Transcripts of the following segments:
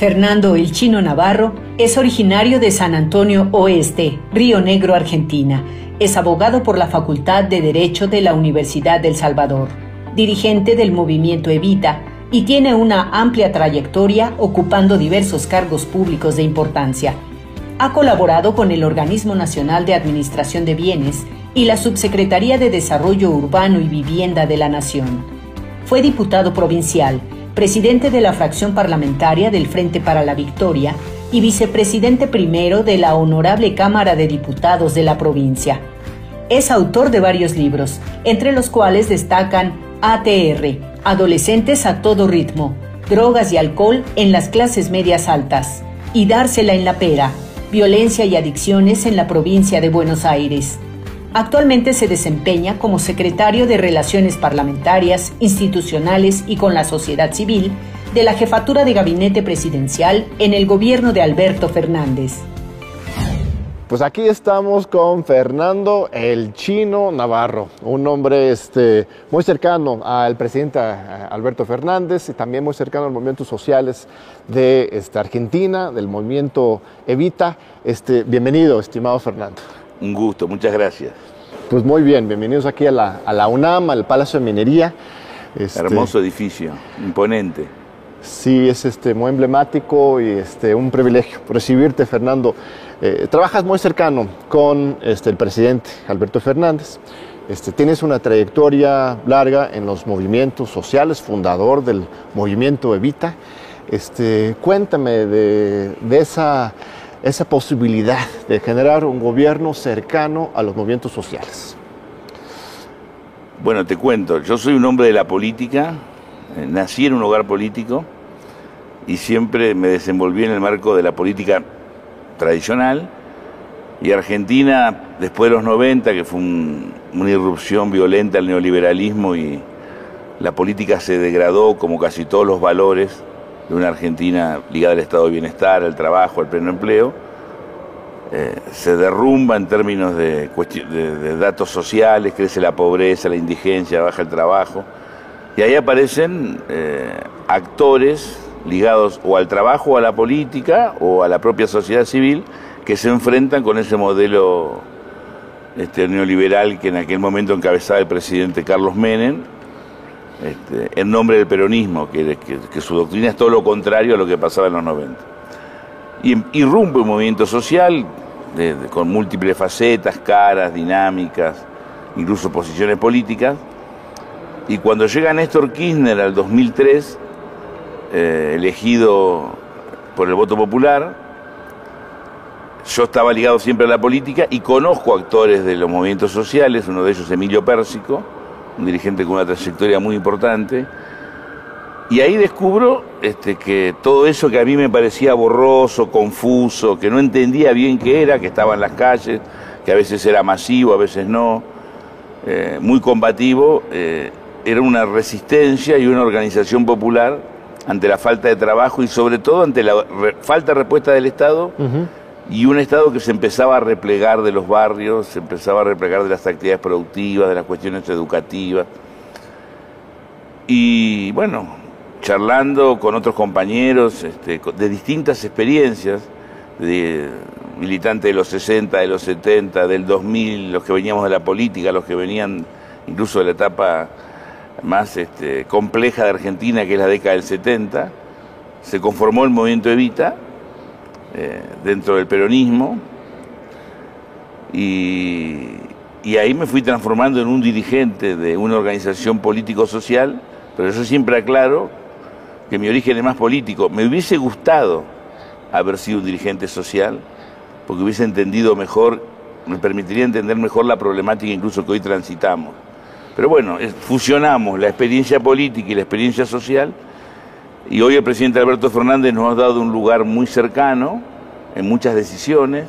Fernando El Chino Navarro es originario de San Antonio Oeste, Río Negro, Argentina. Es abogado por la Facultad de Derecho de la Universidad del Salvador, dirigente del movimiento Evita y tiene una amplia trayectoria ocupando diversos cargos públicos de importancia. Ha colaborado con el Organismo Nacional de Administración de Bienes y la Subsecretaría de Desarrollo Urbano y Vivienda de la Nación. Fue diputado provincial, presidente de la fracción parlamentaria del Frente para la Victoria y vicepresidente primero de la Honorable Cámara de Diputados de la provincia. Es autor de varios libros, entre los cuales destacan ATR, Adolescentes a todo ritmo, Drogas y alcohol en las clases medias altas, y Dársela en la pera, Violencia y adicciones en la provincia de Buenos Aires. Actualmente se desempeña como secretario de Relaciones Parlamentarias, Institucionales y con la Sociedad Civil de la Jefatura de Gabinete Presidencial en el gobierno de Alberto Fernández. Pues aquí estamos con Fernando el Chino Navarro, un hombre este, muy cercano al presidente Alberto Fernández y también muy cercano a los movimientos sociales de este, Argentina, del movimiento Evita. Este, bienvenido, estimado Fernando. Un gusto, muchas gracias. Pues muy bien, bienvenidos aquí a la, UNAM, al Palacio de Minería. Este, Hermoso edificio, imponente. Sí, es este, muy emblemático y este, un privilegio recibirte, Fernando. Eh, trabajas muy cercano con este, el presidente Alberto Fernández. Este, tienes una trayectoria larga en los movimientos sociales, fundador del movimiento Evita. Este, cuéntame de, de esa esa posibilidad de generar un gobierno cercano a los movimientos sociales? Bueno, te cuento, yo soy un hombre de la política, eh, nací en un hogar político y siempre me desenvolví en el marco de la política tradicional y Argentina, después de los 90, que fue una irrupción violenta al neoliberalismo y la política se degradó como casi todos los valores, de una Argentina ligada al estado de bienestar, al trabajo, al pleno empleo, eh, se derrumba en términos de, datos sociales, crece la pobreza, la indigencia, baja el trabajo, y ahí aparecen eh, actores ligados o al trabajo o a la política o a la propia sociedad civil que se enfrentan con ese modelo este, neoliberal que en aquel momento encabezaba el presidente Carlos Menem este, en nombre del peronismo, que, su doctrina es todo lo contrario a lo que pasaba en los 90. Y irrumpe un movimiento social con múltiples facetas, caras, dinámicas, incluso posiciones políticas. Y cuando llega Néstor Kirchner al 2003, eh, elegido por el voto popular, yo estaba ligado siempre a la política y conozco actores de los movimientos sociales, uno de ellos Emilio Pérsico, un dirigente con una trayectoria muy importante. Y ahí descubro este, que todo eso que a mí me parecía borroso, confuso, que no entendía bien qué era, que estaba en las calles, que a veces era masivo, a veces no, eh, muy combativo, eh, era una resistencia y una organización popular ante la falta de trabajo y sobre todo ante la falta de respuesta del Estado y un Estado que se empezaba a replegar de los barrios, se empezaba a replegar de las actividades productivas, de las cuestiones educativas. Y bueno, charlando con otros compañeros este, de distintas experiencias, de militantes de los 60, de los 70, del 2000, los que veníamos de la política, los que venían incluso de la etapa más este, compleja de Argentina, que es la década del 70, se conformó el movimiento Evita eh, dentro del peronismo y, ahí me fui transformando en un dirigente de una organización político-social, pero yo siempre aclaro que mi origen es más político. Me hubiese gustado haber sido un dirigente social, porque hubiese entendido mejor, me permitiría entender mejor la problemática incluso que hoy transitamos. Pero bueno, fusionamos la experiencia política y la experiencia social y hoy el presidente Alberto Fernández nos ha dado un lugar muy cercano en muchas decisiones,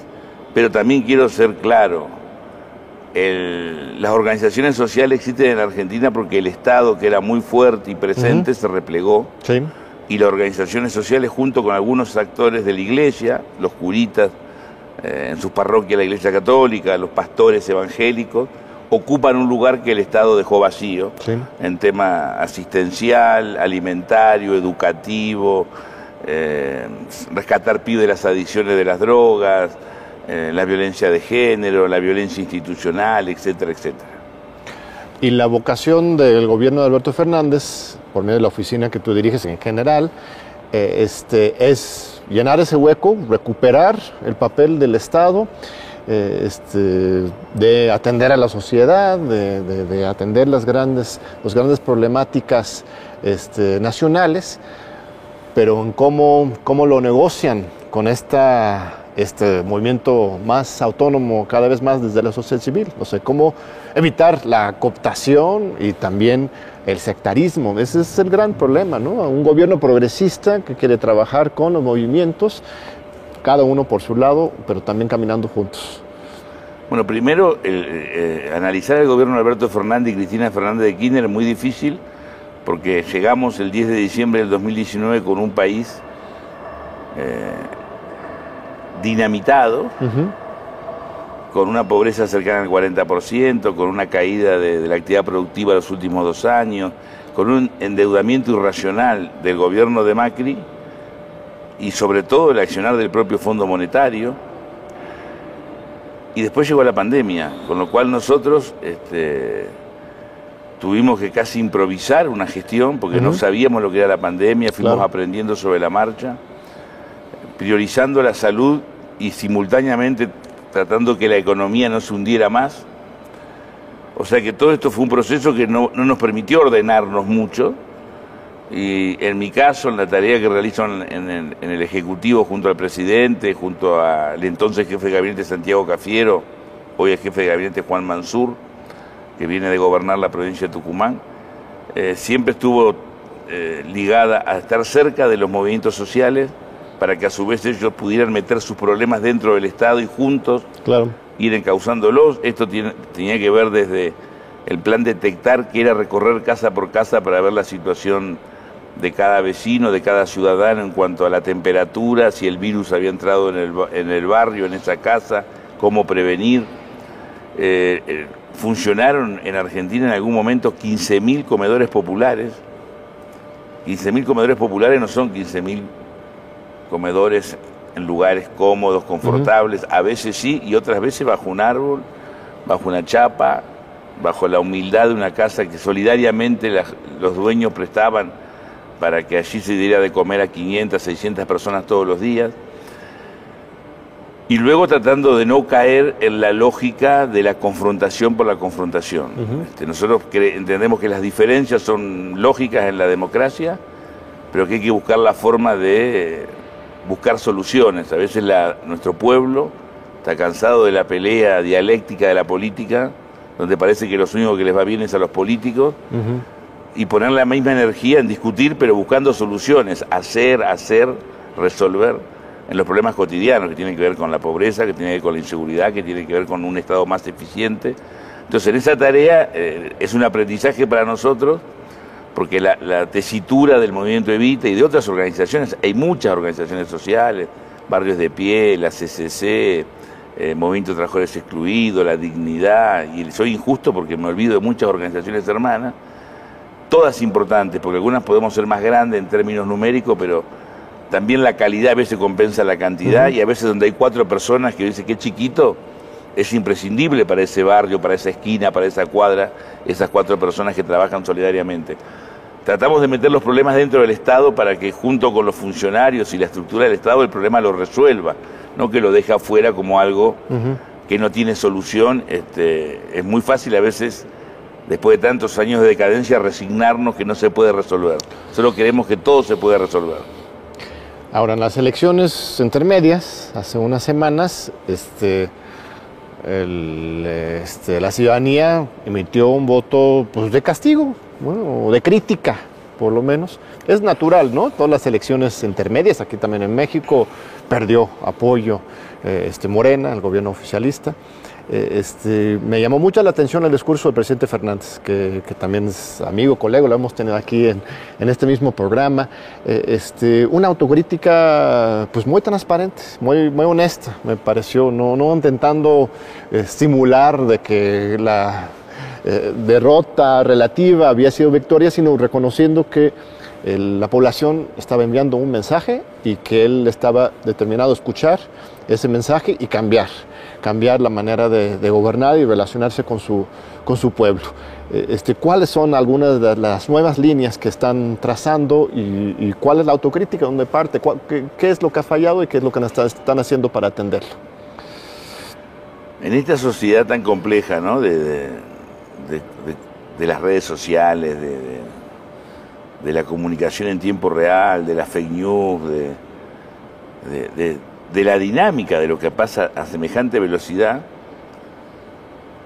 pero también quiero ser claro, las organizaciones sociales existen en Argentina porque el Estado, que era muy fuerte y presente, se replegó. Y las organizaciones sociales, junto con algunos actores de la iglesia, los curitas eh, en sus parroquias, la iglesia católica, los pastores evangélicos, ocupan un lugar que el Estado dejó vacío en tema asistencial, alimentario, educativo, eh, rescatar pibes de las adicciones de las drogas, eh, la violencia de género, la violencia institucional, etcétera, etcétera. Y la vocación del gobierno de Alberto Fernández, por medio de la oficina que tú diriges en general, eh, este, es llenar ese hueco, recuperar el papel del Estado, eh, este, de atender a la sociedad, de, atender las grandes, las grandes problemáticas este, nacionales, pero en cómo, cómo lo negocian con esta este movimiento más autónomo cada vez más desde la sociedad civil. O sea, cómo evitar la cooptación y también el sectarismo. Ese es el gran problema, ¿no? Un gobierno progresista que quiere trabajar con los movimientos, cada uno por su lado, pero también caminando juntos. Bueno, primero, eh, analizar el gobierno de Alberto Fernández y Cristina Fernández de Kirchner es muy difícil porque llegamos el 10 de diciembre del 2019 con un país eh, dinamitado, con una pobreza cercana al 40%, con una caída de, la actividad productiva los últimos dos años, con un endeudamiento irracional del gobierno de Macri y sobre todo el accionar del propio Fondo Monetario. Y después llegó la pandemia, con lo cual nosotros este, tuvimos que casi improvisar una gestión porque no sabíamos lo que era la pandemia, fuimos aprendiendo sobre la marcha, priorizando la salud y simultáneamente tratando que la economía no se hundiera más. O sea que todo esto fue un proceso que no, nos permitió ordenarnos mucho. Y en mi caso, en la tarea que realizo en, el Ejecutivo junto al presidente, junto al entonces jefe de gabinete Santiago Cafiero, hoy es jefe de gabinete Juan Mansur, que viene de gobernar la provincia de Tucumán, eh, siempre estuvo eh, ligada a estar cerca de los movimientos sociales, para que a su vez ellos pudieran meter sus problemas dentro del Estado y juntos ir encauzándolos. Esto tenía que ver desde el plan detectar, que era recorrer casa por casa para ver la situación de cada vecino, de cada ciudadano en cuanto a la temperatura, si el virus había entrado en el, en el barrio, en esa casa, cómo prevenir. Eh, eh, funcionaron en Argentina en algún momento 15.000 comedores populares. 15.000 comedores populares no son 15.000 comedores en lugares cómodos, confortables, a veces sí y otras veces bajo un árbol, bajo una chapa, bajo la humildad de una casa que solidariamente los dueños prestaban para que allí se diera de comer a 500, 600 personas todos los días. Y luego tratando de no caer en la lógica de la confrontación por la confrontación. Este, nosotros entendemos que las diferencias son lógicas en la democracia, pero que hay que buscar la forma de buscar soluciones. A veces nuestro pueblo está cansado de la pelea dialéctica de la política, donde parece que lo único que les va bien es a los políticos, y poner la misma energía en discutir, pero buscando soluciones, hacer, hacer, resolver en los problemas cotidianos que tienen que ver con la pobreza, que tienen que ver con la inseguridad, que tienen que ver con un Estado más eficiente. Entonces, en esa tarea eh, es un aprendizaje para nosotros porque la, tesitura del movimiento Evita y de otras organizaciones, hay muchas organizaciones sociales, Barrios de Pie, la CCC, eh, Movimiento de Trabajadores Excluidos, La Dignidad, y soy injusto porque me olvido de muchas organizaciones hermanas, todas importantes, porque algunas podemos ser más grandes en términos numéricos, pero también la calidad a veces compensa la cantidad, y a veces donde hay cuatro personas que dicen que es chiquito, es imprescindible para ese barrio, para esa esquina, para esa cuadra, esas cuatro personas que trabajan solidariamente. Tratamos de meter los problemas dentro del Estado para que junto con los funcionarios y la estructura del Estado el problema lo resuelva, no que lo deje afuera como algo que no tiene solución. Este, es muy fácil a veces, después de tantos años de decadencia, resignarnos que no se puede resolver. Solo queremos que todo se pueda resolver. Ahora, en las elecciones intermedias, hace unas semanas, este, este, la ciudadanía emitió un voto pues, de castigo, bueno, de crítica, por lo menos. Es natural, ¿no? Todas las elecciones intermedias, aquí también en México, perdió apoyo eh, este, Morena, el gobierno oficialista. Eh, este, me llamó mucho la atención el discurso del presidente Fernández, que, también es amigo, colega, lo hemos tenido aquí en, este mismo programa. Eh, este, una autocrítica pues muy transparente, muy, honesta, me pareció, no, intentando estimular de que la derrota relativa había sido victoria, sino reconociendo que la población estaba enviando un mensaje y que él estaba determinado a escuchar ese mensaje y cambiar, cambiar la manera de, gobernar y relacionarse con su, con su pueblo. Eh, este, ¿Cuáles son algunas de las nuevas líneas que están trazando y, cuál es la autocrítica donde parte? Qué, es lo que ha fallado y qué es lo que están haciendo para atenderlo? En esta sociedad tan compleja, ¿no? de, de las redes sociales, de, de la comunicación en tiempo real, de las fake news, de, de, la dinámica de lo que pasa a semejante velocidad,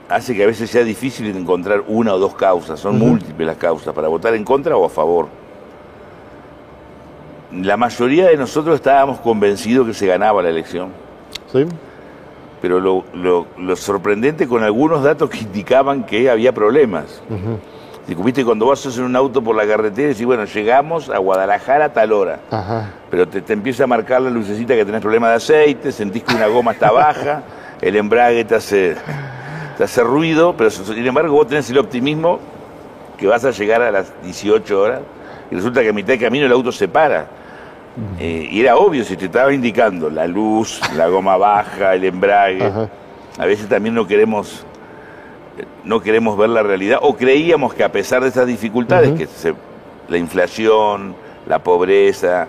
hace que a veces sea difícil encontrar una o dos causas, son múltiples las causas, para votar en contra o a favor. La mayoría de nosotros estábamos convencidos que se ganaba la elección. Sí. Pero lo, lo, sorprendente con algunos datos que indicaban que había problemas. Viste, cuando vas en un auto por la carretera y decís, bueno, llegamos a Guadalajara a tal hora. Pero te, empieza a marcar la lucecita que tenés problema de aceite, sentís que una goma está baja, el embrague te hace, te hace ruido, pero sin embargo vos tenés el optimismo que vas a llegar a las 18 horas y resulta que a mitad de camino el auto se para. Eh, y era obvio, si te estaba indicando la luz, la goma baja, el embrague. A veces también no queremos no queremos ver la realidad o creíamos que a pesar de esas dificultades, que la inflación, la pobreza,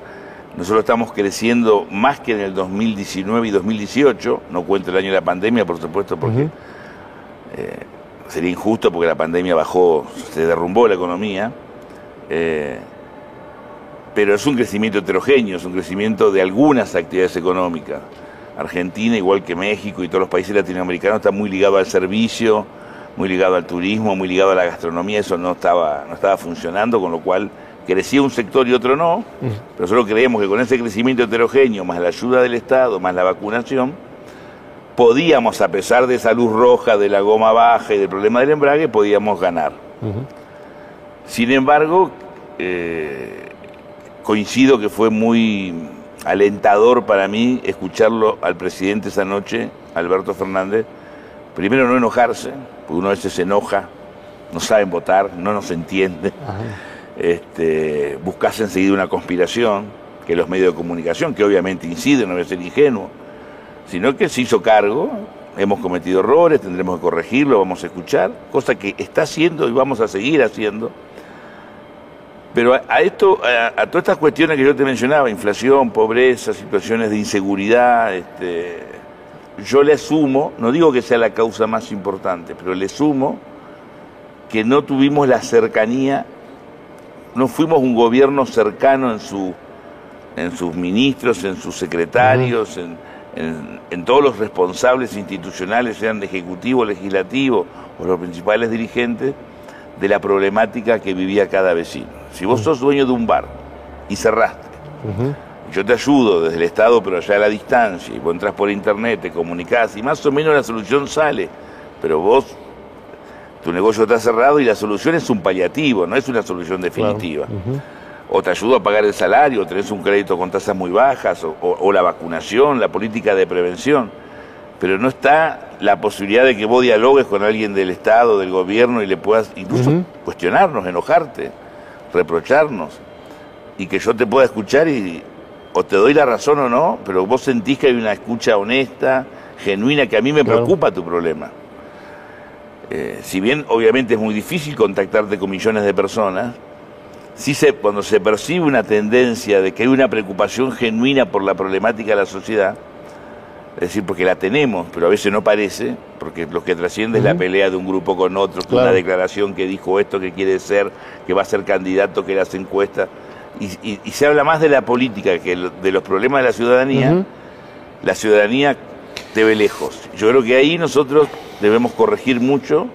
nosotros estamos creciendo más que en el 2019 y 2018, no cuento el año de la pandemia, por supuesto, porque eh, sería injusto porque la pandemia bajó, se derrumbó la economía, eh, pero es un crecimiento heterogéneo, es un crecimiento de algunas actividades económicas. Argentina, igual que México y todos los países latinoamericanos, está muy ligado al servicio, muy ligado al turismo, muy ligado a la gastronomía, eso no estaba, no estaba funcionando, con lo cual crecía un sector y otro no, pero nosotros creemos que con ese crecimiento heterogéneo, más la ayuda del Estado, más la vacunación, podíamos, a pesar de esa luz roja, de la goma baja y del problema del embrague, podíamos ganar. Sin embargo, eh, coincido que fue muy alentador para mí escucharlo al presidente esa noche, Alberto Fernández, primero no enojarse, porque uno a veces se enoja, no saben votar, no nos entiende, este, buscase enseguida una conspiración, que los medios de comunicación, que obviamente inciden, no voy a ser ingenuo, sino que se hizo cargo, hemos cometido errores, tendremos que corregirlo, vamos a escuchar, cosa que está haciendo y vamos a seguir haciendo. Pero a, esto, a, todas estas cuestiones que yo te mencionaba, inflación, pobreza, situaciones de inseguridad, este, yo le asumo, no digo que sea la causa más importante, pero le sumo que no tuvimos la cercanía, no fuimos un gobierno cercano en, su, en sus ministros, en sus secretarios, en, en, todos los responsables institucionales, sean de ejecutivo, legislativo o los principales dirigentes, de la problemática que vivía cada vecino. Si vos sos dueño de un bar y cerraste, yo te ayudo desde el Estado, pero allá a la distancia, y vos entras por internet, te comunicás, y más o menos la solución sale, pero vos, tu negocio está cerrado y la solución es un paliativo, no es una solución definitiva. O te ayudo a pagar el salario, o tenés un crédito con tasas muy bajas, o, la vacunación, la política de prevención, pero no está la posibilidad de que vos dialogues con alguien del Estado, del gobierno, y le puedas incluso cuestionarnos, enojarte, reprocharnos, y que yo te pueda escuchar y o te doy la razón o no, pero vos sentís que hay una escucha honesta, genuina, que a mí me preocupa tu problema. Eh, si bien obviamente es muy difícil contactarte con millones de personas, sí se, cuando se percibe una tendencia de que hay una preocupación genuina por la problemática de la sociedad, es decir, porque la tenemos, pero a veces no parece, porque lo que trasciende es la pelea de un grupo con otro, una declaración que dijo esto, que quiere ser, que va a ser candidato, que las encuestas y, se habla más de la política que de los problemas de la ciudadanía, la ciudadanía te ve lejos. Yo creo que ahí nosotros debemos corregir mucho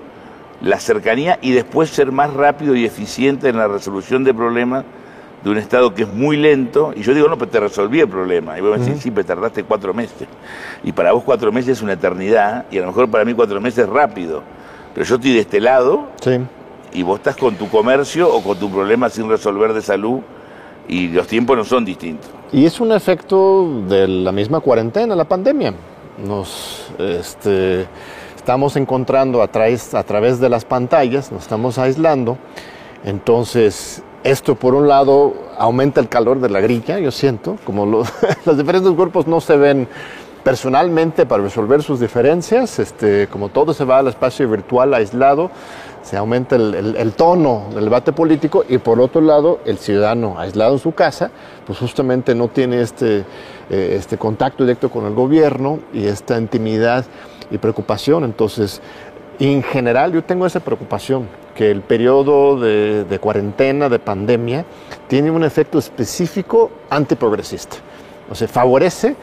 la cercanía y después ser más rápido y eficiente en la resolución de problemas de un Estado que es muy lento, y yo digo, no, pero te resolví el problema. Y vos me decís, sí, pero tardaste cuatro meses. Y para vos cuatro meses es una eternidad, y a lo mejor para mí cuatro meses es rápido. Pero yo estoy de este lado, y vos estás con tu comercio o con tu problema sin resolver de salud y los tiempos no son distintos. Y es un efecto de la misma cuarentena, la pandemia. Nos este, estamos encontrando a través, a través de las pantallas, nos estamos aislando. Entonces, Esto, por un lado, aumenta el calor de la grilla, yo siento, como los, los diferentes cuerpos no se ven personalmente para resolver sus diferencias, este, como todo se va al espacio virtual aislado, se aumenta el, tono del debate político y por otro lado el ciudadano aislado en su casa, pues justamente no tiene este, eh, este contacto directo con el gobierno y esta intimidad y preocupación. Entonces, en general yo tengo esa preocupación, que el periodo de, de cuarentena, de pandemia, tiene un efecto específico antiprogresista. O sea, favorece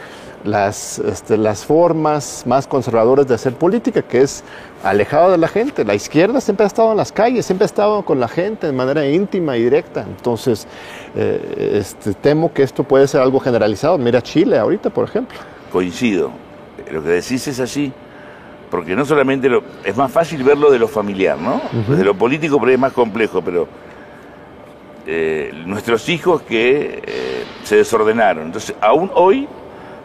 las, este, las formas más conservadoras de hacer política, que es alejado de la gente. La izquierda siempre ha estado en las calles, siempre ha estado con la gente de manera íntima y directa. Entonces, eh, este, temo que esto puede ser algo generalizado. Mira Chile ahorita, por ejemplo. Coincido. Lo que decís es así. Porque no solamente lo, es más fácil verlo de lo familiar, ¿no? De lo político, pero es más complejo, pero eh, nuestros hijos que eh, se desordenaron. Entonces, aún hoy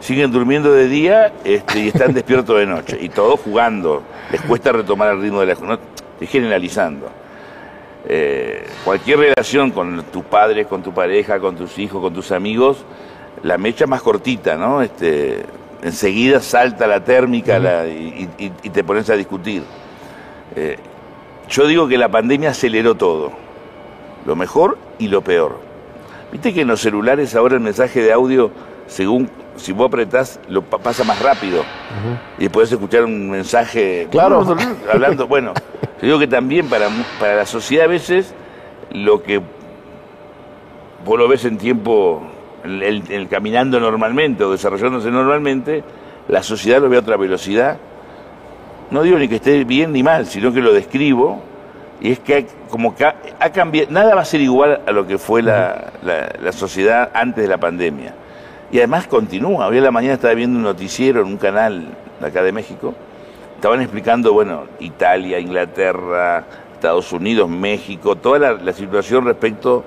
siguen durmiendo de día este, y están despiertos de noche. Y todos jugando. Les cuesta retomar el ritmo de la... No, estoy generalizando. Eh, cualquier relación con tus padres, con tu pareja, con tus hijos, con tus amigos, la mecha más cortita, ¿no? Este, enseguida salta la térmica y, te pones a discutir. Eh, yo digo que la pandemia aceleró todo, lo mejor y lo peor. Viste que en los celulares ahora el mensaje de audio, según si vos apretás, lo pasa más rápido. Y podés escuchar un mensaje. Claro. Hablando. Bueno, yo digo que también para, para la sociedad a veces lo que vos lo ves en tiempo, el, caminando normalmente o desarrollándose normalmente, la sociedad lo ve a otra velocidad. No digo ni que esté bien ni mal, sino que lo describo. Y es que como que ha, cambiado, nada va a ser igual a lo que fue la, la sociedad antes de la pandemia. Y además continúa. Hoy en la mañana estaba viendo un noticiero en un canal de acá de México. Estaban explicando, bueno, Italia, Inglaterra, Estados Unidos, México, toda la, situación respecto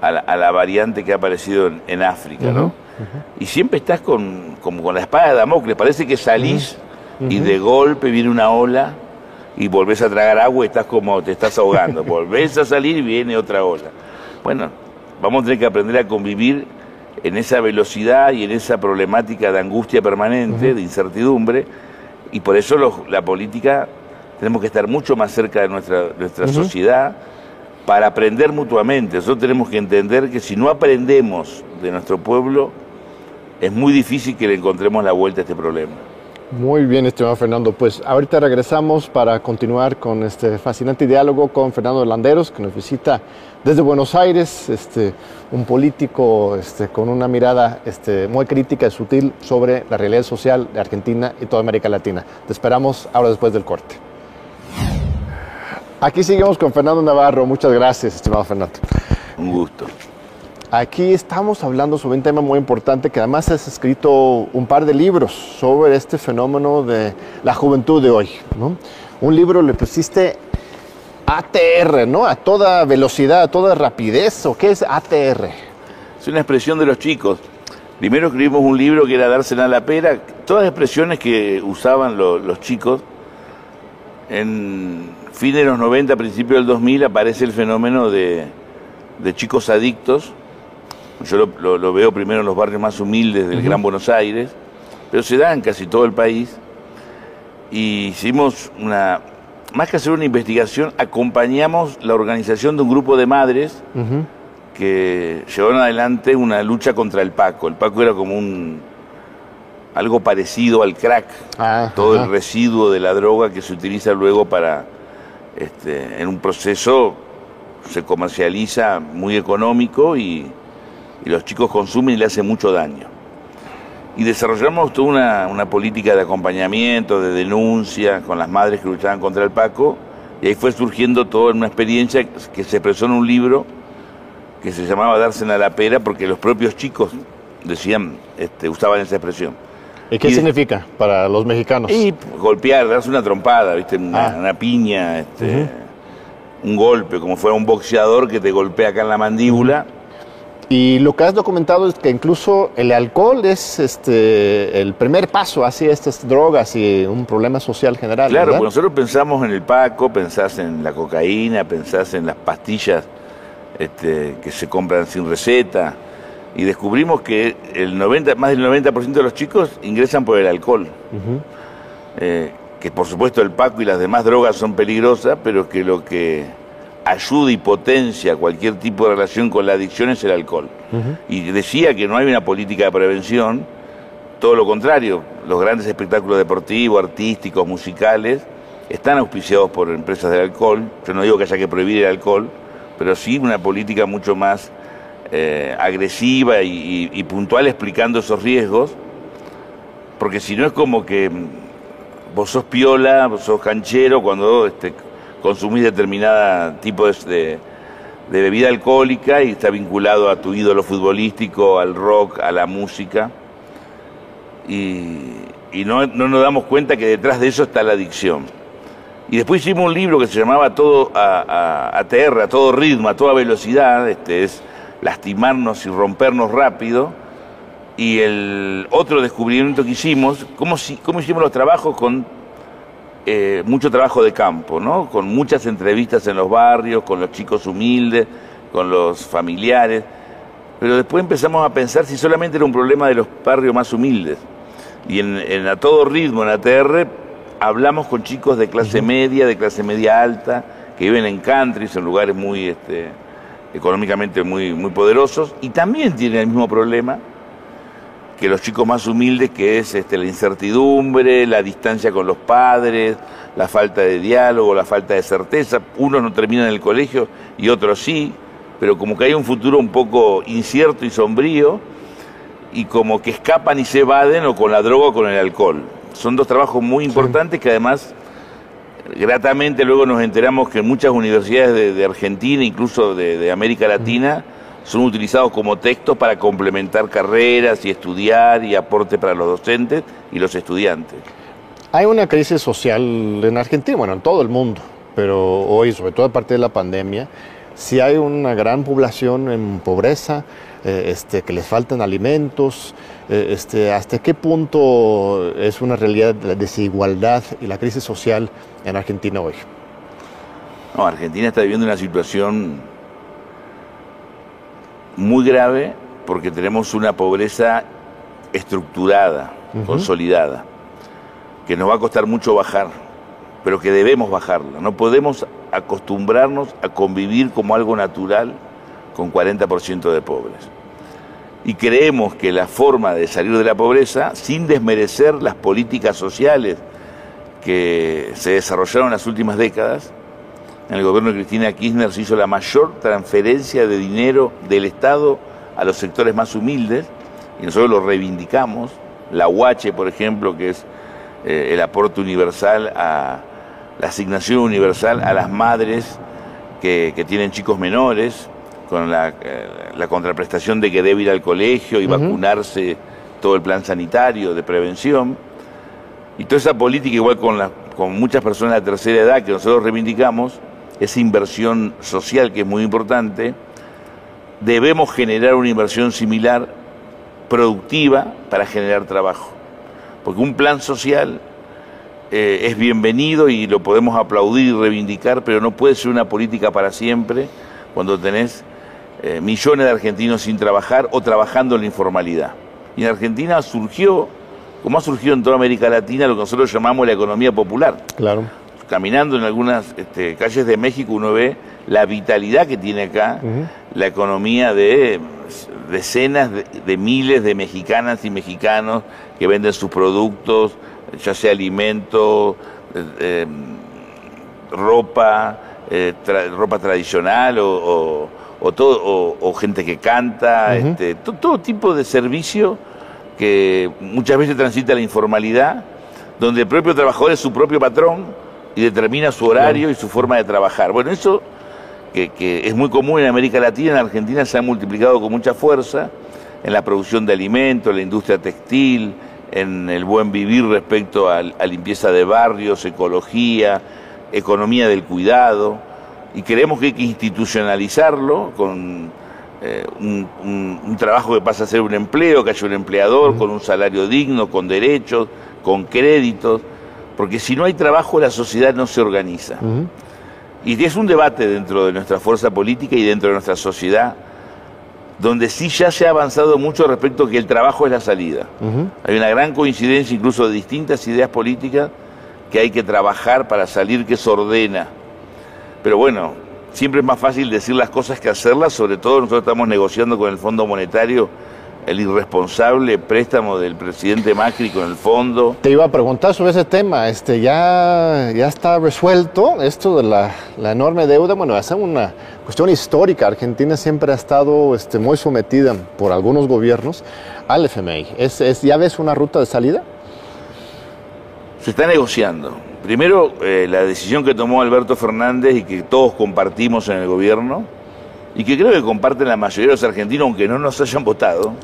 a la, variante que ha aparecido en, África, ¿no? Y siempre estás con, como con la espada de Damocles. Parece que salís y de golpe viene una ola y volvés a tragar agua y estás como te estás ahogando. volvés a salir y viene otra ola. Bueno, vamos a tener que aprender a convivir en esa velocidad y en esa problemática de angustia permanente, de incertidumbre, y por eso la política tenemos que estar mucho más cerca de nuestra, nuestra sociedad para aprender mutuamente. Nosotros tenemos que entender que si no aprendemos de nuestro pueblo, es muy difícil que le encontremos la vuelta a este problema. Muy bien, estimado Fernando. Pues ahorita regresamos para continuar con este fascinante diálogo con Fernando Landeros, que nos visita desde Buenos Aires, este, un político este, con una mirada este, muy crítica y sutil sobre la realidad social de Argentina y toda América Latina. Te esperamos ahora después del corte. Aquí seguimos con Fernando Navarro. Muchas gracias, estimado Fernando. Un gusto. Aquí estamos hablando sobre un tema muy importante que además has escrito un par de libros sobre este fenómeno de la juventud de hoy. Un libro le pusiste ATR, ¿no? A toda velocidad, a toda rapidez. ¿O qué es ATR? Es una expresión de los chicos. Primero escribimos un libro que era Dársela a la pera. Todas las expresiones que usaban los chicos. En fin de los 90, principio del 2000, aparece el fenómeno de chicos adictos yo lo, veo primero en los barrios más humildes del Gran Buenos Aires, pero se da en casi todo el país. Y hicimos una, más que hacer una investigación, acompañamos la organización de un grupo de madres que llevaron adelante una lucha contra el Paco. El Paco era como un algo parecido al crack, ah, todo el residuo de la droga que se utiliza luego para, este, en un proceso se comercializa muy económico y y los chicos consumen y le hace mucho daño. Y desarrollamos toda una, política de acompañamiento, de denuncia con las madres que luchaban contra el Paco, y ahí fue surgiendo toda una experiencia que se expresó en un libro que se llamaba Darse a la pera, porque los propios chicos decían, este, usaban esa expresión. ¿Y qué significa para los mexicanos? Y golpear, darse una trompada, ¿viste? Una, ah. piña, este, un golpe, como fuera un boxeador que te golpea acá en la mandíbula. Y lo que has documentado es que incluso el alcohol es este, el primer paso hacia estas drogas y un problema social general. Claro, porque nosotros pensamos en el Paco, pensás en la cocaína, pensás en las pastillas este, que se compran sin receta. Y descubrimos que el 90, más del 90% de los chicos ingresan por el alcohol. Eh, que por supuesto el Paco y las demás drogas son peligrosas, pero que lo que ayuda y potencia cualquier tipo de relación con la adicción es el alcohol. Y decía que no hay una política de prevención, todo lo contrario, los grandes espectáculos deportivos, artísticos, musicales, están auspiciados por empresas del alcohol. Yo no digo que haya que prohibir el alcohol, pero sí una política mucho más eh, agresiva y, puntual explicando esos riesgos, porque si no es como que vos sos piola, vos sos canchero cuando este, consumís determinada tipo de, bebida alcohólica y está vinculado a tu ídolo futbolístico, al rock, a la música. Y, no, nos damos cuenta que detrás de eso está la adicción. Y después hicimos un libro que se llamaba Todo a, a, a todo ritmo, a toda velocidad, este es lastimarnos y rompernos rápido. Y el otro descubrimiento que hicimos, cómo, cómo hicimos los trabajos con eh, mucho trabajo de campo, ¿no? Con muchas entrevistas en los barrios, con los chicos humildes, con los familiares. Pero después empezamos a pensar si solamente era un problema de los barrios más humildes. Y en, a todo ritmo, en ATR, hablamos con chicos de clase media, de clase media alta, que viven en countries, en lugares muy este, económicamente muy, muy poderosos, y también tienen el mismo problema que los chicos más humildes, que es este, la incertidumbre, la distancia con los padres, la falta de diálogo, la falta de certeza. Unos no terminan el colegio y otros sí, pero como que hay un futuro un poco incierto y sombrío, y como que escapan y se evaden o con la droga o con el alcohol. Son dos trabajos muy importantes que además, gratamente luego nos enteramos que en muchas universidades de, Argentina, incluso de América Latina, son utilizados como textos para complementar carreras y estudiar y aporte para los docentes y los estudiantes. Hay una crisis social en Argentina, bueno, en todo el mundo, pero hoy, sobre todo a partir de la pandemia, si hay una gran población en pobreza, eh, este, que les faltan alimentos, eh, este, hasta qué punto es una realidad la desigualdad y la crisis social en Argentina hoy. No, Argentina está viviendo una situación muy grave porque tenemos una pobreza estructurada, consolidada, que nos va a costar mucho bajar, pero que debemos bajarla. No podemos acostumbrarnos a convivir como algo natural con 40% de pobres. Y creemos que la forma de salir de la pobreza, sin desmerecer las políticas sociales que se desarrollaron en las últimas décadas, en el gobierno de Cristina Kirchner se hizo la mayor transferencia de dinero del Estado a los sectores más humildes y nosotros lo reivindicamos. La UACHE, por ejemplo, que es eh, el aporte universal a la asignación universal a las madres que, tienen chicos menores, con la, eh, contraprestación de que debe ir al colegio y vacunarse todo el plan sanitario de prevención. Y toda esa política, igual con, con muchas personas de tercera edad que nosotros reivindicamos, esa inversión social que es muy importante, debemos generar una inversión similar, productiva, para generar trabajo. Porque un plan social eh, es bienvenido y lo podemos aplaudir y reivindicar, pero no puede ser una política para siempre cuando tenés eh, millones de argentinos sin trabajar o trabajando en la informalidad. Y en Argentina surgió, como ha surgido en toda América Latina, lo que nosotros llamamos la economía popular. Claro caminando en algunas este, calles de México uno ve la vitalidad que tiene acá la economía de decenas de, miles de mexicanas y mexicanos que venden sus productos, ya sea alimento, eh, ropa, eh, ropa tradicional o, todo, o, gente que canta, este, todo tipo de servicio que muchas veces transita la informalidad, donde el propio trabajador es su propio patrón y determina su horario y su forma de trabajar. Bueno, eso que, es muy común en América Latina, en Argentina se ha multiplicado con mucha fuerza en la producción de alimentos, en la industria textil, en el buen vivir respecto a, limpieza de barrios, ecología, economía del cuidado, y creemos que hay que institucionalizarlo con eh, un, trabajo que pasa a ser un empleo, que haya un empleador con un salario digno, con derechos, con créditos, porque si no hay trabajo la sociedad no se organiza. Y es un debate dentro de nuestra fuerza política y dentro de nuestra sociedad, donde sí ya se ha avanzado mucho respecto a que el trabajo es la salida. Hay una gran coincidencia incluso de distintas ideas políticas que hay que trabajar para salir que se ordena. Pero bueno, siempre es más fácil decir las cosas que hacerlas, sobre todo nosotros estamos negociando con el Fondo Monetario el irresponsable préstamo del presidente Macri con el fondo. Te iba a preguntar sobre ese tema, este, ya, ya está resuelto esto de la, enorme deuda, bueno, es una cuestión histórica, Argentina siempre ha estado este, muy sometida por algunos gobiernos al FMI, ¿Es, es, ¿ya ves una ruta de salida? Se está negociando. Primero, eh, la decisión que tomó Alberto Fernández y que todos compartimos en el gobierno, y que creo que comparten la mayoría de los argentinos, aunque no nos hayan votado,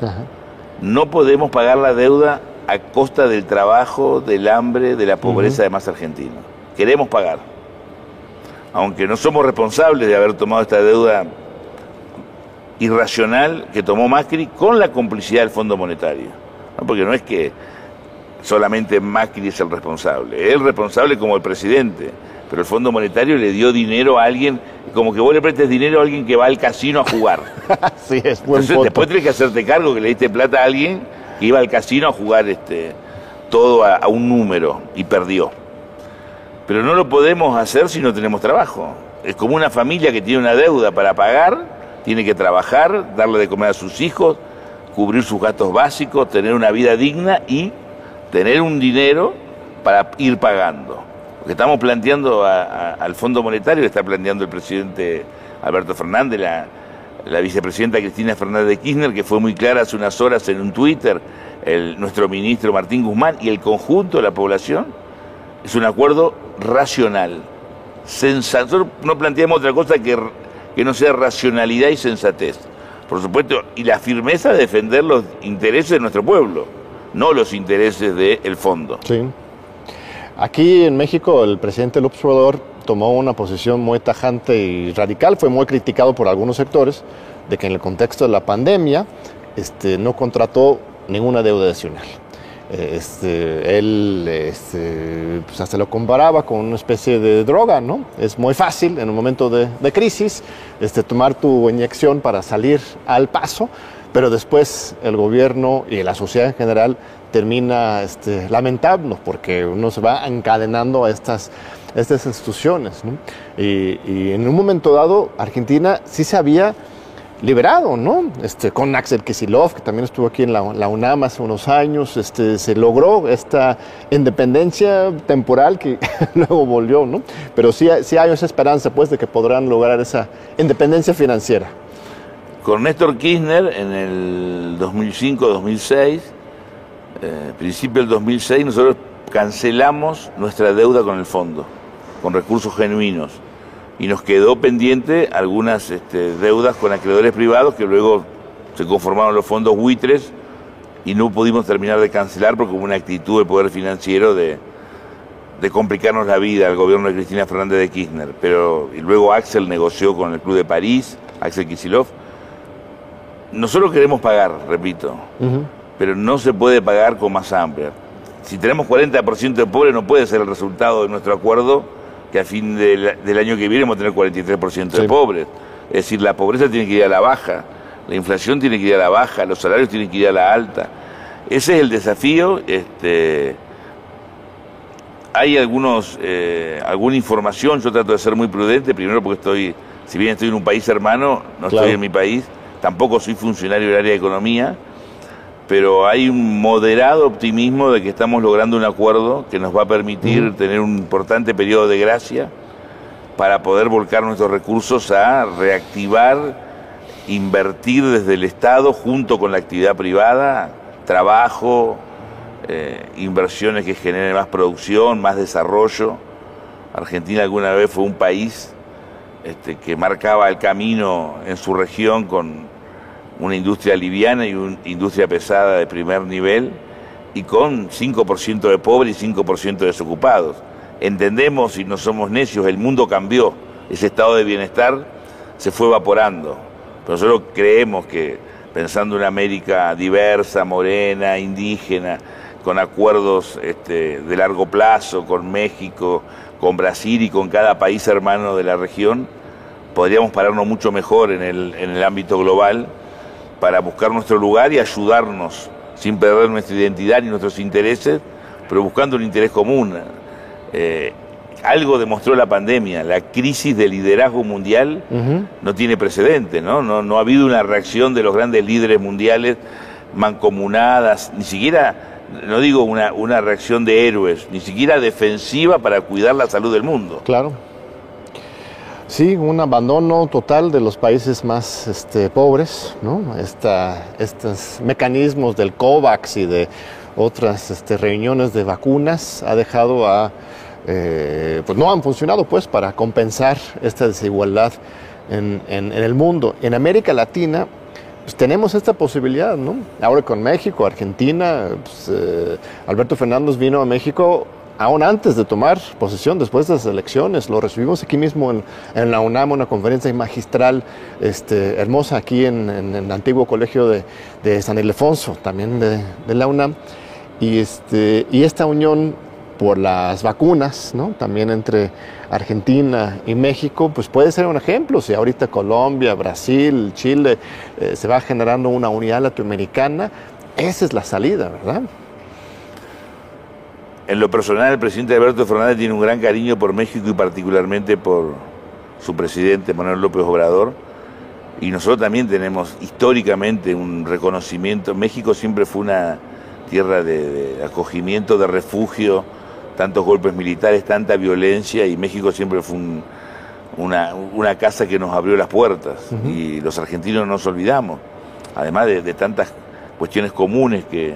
no podemos pagar la deuda a costa del trabajo, del hambre, de la pobreza de más argentinos. Queremos pagar. Aunque no somos responsables de haber tomado esta deuda irracional que tomó Macri con la complicidad del Fondo Monetario. Porque no es que solamente Macri es el responsable, es el responsable como el presidente pero el Fondo Monetario le dio dinero a alguien, como que vos le prestes dinero a alguien que va al casino a jugar. sí, es buen Entonces, después tenés que hacerte cargo que le diste plata a alguien que iba al casino a jugar este, todo a, un número y perdió. Pero no lo podemos hacer si no tenemos trabajo. Es como una familia que tiene una deuda para pagar, tiene que trabajar, darle de comer a sus hijos, cubrir sus gastos básicos, tener una vida digna y tener un dinero para ir pagando que estamos planteando al Fondo Monetario, está planteando el presidente Alberto Fernández, la, vicepresidenta Cristina Fernández de Kirchner, que fue muy clara hace unas horas en un Twitter, nuestro ministro Martín Guzmán y el conjunto de la población, es un acuerdo racional, sensato. No planteamos otra cosa que, que no sea racionalidad y sensatez. Por supuesto, y la firmeza de defender los intereses de nuestro pueblo, no los intereses del fondo. Sí. Aquí en México el presidente López Obrador tomó una posición muy tajante y radical, fue muy criticado por algunos sectores de que en el contexto de la pandemia este, no contrató ninguna deuda adicional. Este, él este, pues hasta lo comparaba con una especie de droga, ¿no? Es muy fácil en un momento de, de crisis este, tomar tu inyección para salir al paso, pero después el gobierno y la sociedad en general termina este, lamentando porque uno se va encadenando a estas, estas instituciones. Y, en un momento dado, Argentina sí se había liberado, ¿no? Este, con Axel Kisilov, que también estuvo aquí en la, UNAM hace unos años, este, se logró esta independencia temporal que luego volvió, ¿no? Pero sí, sí hay esa esperanza, pues, de que podrán lograr esa independencia financiera. Con Néstor Kirchner en el 2005-2006, eh, principio del 2006, nosotros cancelamos nuestra deuda con el fondo, con recursos genuinos, y nos quedó pendiente algunas este, deudas con acreedores privados que luego se conformaron los fondos buitres y no pudimos terminar de cancelar porque hubo una actitud del Poder Financiero de, complicarnos la vida al gobierno de Cristina Fernández de Kirchner. Pero, y luego Axel negoció con el Club de París, Axel Kisilov, nosotros queremos pagar, repito, pero no se puede pagar con más amplia. Si tenemos 40% de pobres, no puede ser el resultado de nuestro acuerdo que a fin del, año que viene vamos a tener 43% de pobres. Es decir, la pobreza tiene que ir a la baja, la inflación tiene que ir a la baja, los salarios tienen que ir a la alta. Ese es el desafío. Este, hay algunos, eh, alguna información, yo trato de ser muy prudente, primero porque estoy, si bien estoy en un país hermano, no estoy en mi país, tampoco soy funcionario del área de economía, pero hay un moderado optimismo de que estamos logrando un acuerdo que nos va a permitir tener un importante periodo de gracia para poder volcar nuestros recursos a reactivar, invertir desde el Estado junto con la actividad privada, trabajo, eh, inversiones que generen más producción, más desarrollo. Argentina alguna vez fue un país este, que marcaba el camino en su región con una industria liviana y una industria pesada de primer nivel y con 5% de pobres y 5% de desocupados. Entendemos y no somos necios, el mundo cambió, ese estado de bienestar se fue evaporando. Pero nosotros creemos que pensando en una América diversa, morena, indígena, con acuerdos este, de largo plazo con México, con Brasil y con cada país hermano de la región, podríamos pararnos mucho mejor en el, en el ámbito global para buscar nuestro lugar y ayudarnos sin perder nuestra identidad ni nuestros intereses, pero buscando un interés común. Eh, algo demostró la pandemia, la crisis de liderazgo mundial no tiene precedente, ¿no? ¿no? No ha habido una reacción de los grandes líderes mundiales mancomunadas, ni siquiera, no digo una, una reacción de héroes, ni siquiera defensiva para cuidar la salud del mundo. Claro. Sí, un abandono total de los países más este, pobres, ¿no? estos mecanismos del COVAX y de otras este, reuniones de vacunas ha dejado a, eh, pues no han funcionado pues para compensar esta desigualdad en, el mundo. En América Latina pues tenemos esta posibilidad, ¿no? Ahora con México, Argentina, pues, eh, Alberto Fernández vino a México aún antes de tomar posesión, después de las elecciones, lo recibimos aquí mismo en, la UNAM, una conferencia magistral este, hermosa aquí en, el antiguo colegio de, San Ildefonso, también de, la UNAM. Y, este, y esta unión por las vacunas, ¿no? también entre Argentina y México, pues puede ser un ejemplo. Si ahorita Colombia, Brasil, Chile eh, se va generando una unidad latinoamericana, esa es la salida, ¿verdad? En lo personal, el presidente Alberto Fernández tiene un gran cariño por México y particularmente por su presidente Manuel López Obrador. Y nosotros también tenemos históricamente un reconocimiento. México siempre fue una tierra de, acogimiento, de refugio, tantos golpes militares, tanta violencia, y México siempre fue una, casa que nos abrió las puertas. Y los argentinos no nos olvidamos, además de, tantas cuestiones comunes que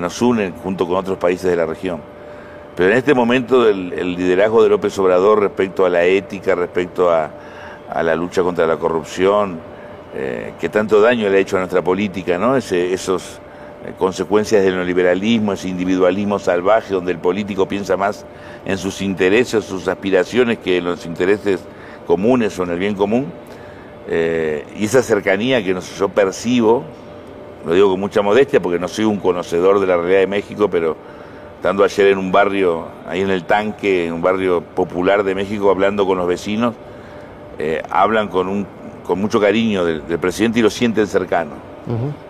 nos unen junto con otros países de la región. Pero en este momento el, liderazgo de López Obrador respecto a la ética, respecto a, la lucha contra la corrupción, eh, que tanto daño le ha hecho a nuestra política, ¿no? Ese, esos eh, consecuencias del neoliberalismo, ese individualismo salvaje donde el político piensa más en sus intereses, sus aspiraciones que en los intereses comunes o en el bien común. Eh, y esa cercanía que yo percibo, lo digo con mucha modestia porque no soy un conocedor de la realidad de México, pero estando ayer en un barrio, ahí en el tanque, en un barrio popular de México, hablando con los vecinos, eh, hablan con, un, con mucho cariño del, presidente y lo sienten cercano.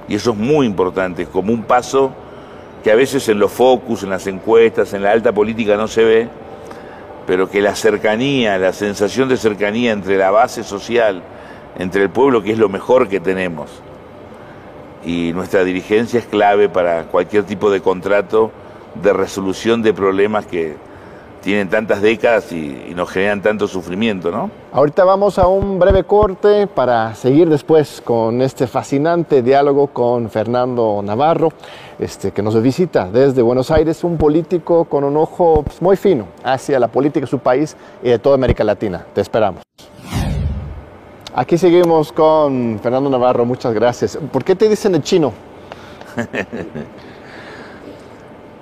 Y eso es muy importante, como un paso que a veces en los focus, en las encuestas, en la alta política no se ve, pero que la cercanía, la sensación de cercanía entre la base social, entre el pueblo, que es lo mejor que tenemos, y nuestra dirigencia es clave para cualquier tipo de contrato de resolución de problemas que tienen tantas décadas y, nos generan tanto sufrimiento, ¿no? Ahorita vamos a un breve corte para seguir después con este fascinante diálogo con Fernando Navarro, este, que nos visita desde Buenos Aires, un político con un ojo pues, muy fino hacia la política de su país y de toda América Latina. Te esperamos. Aquí seguimos con Fernando Navarro, muchas gracias. ¿Por qué te dicen el chino?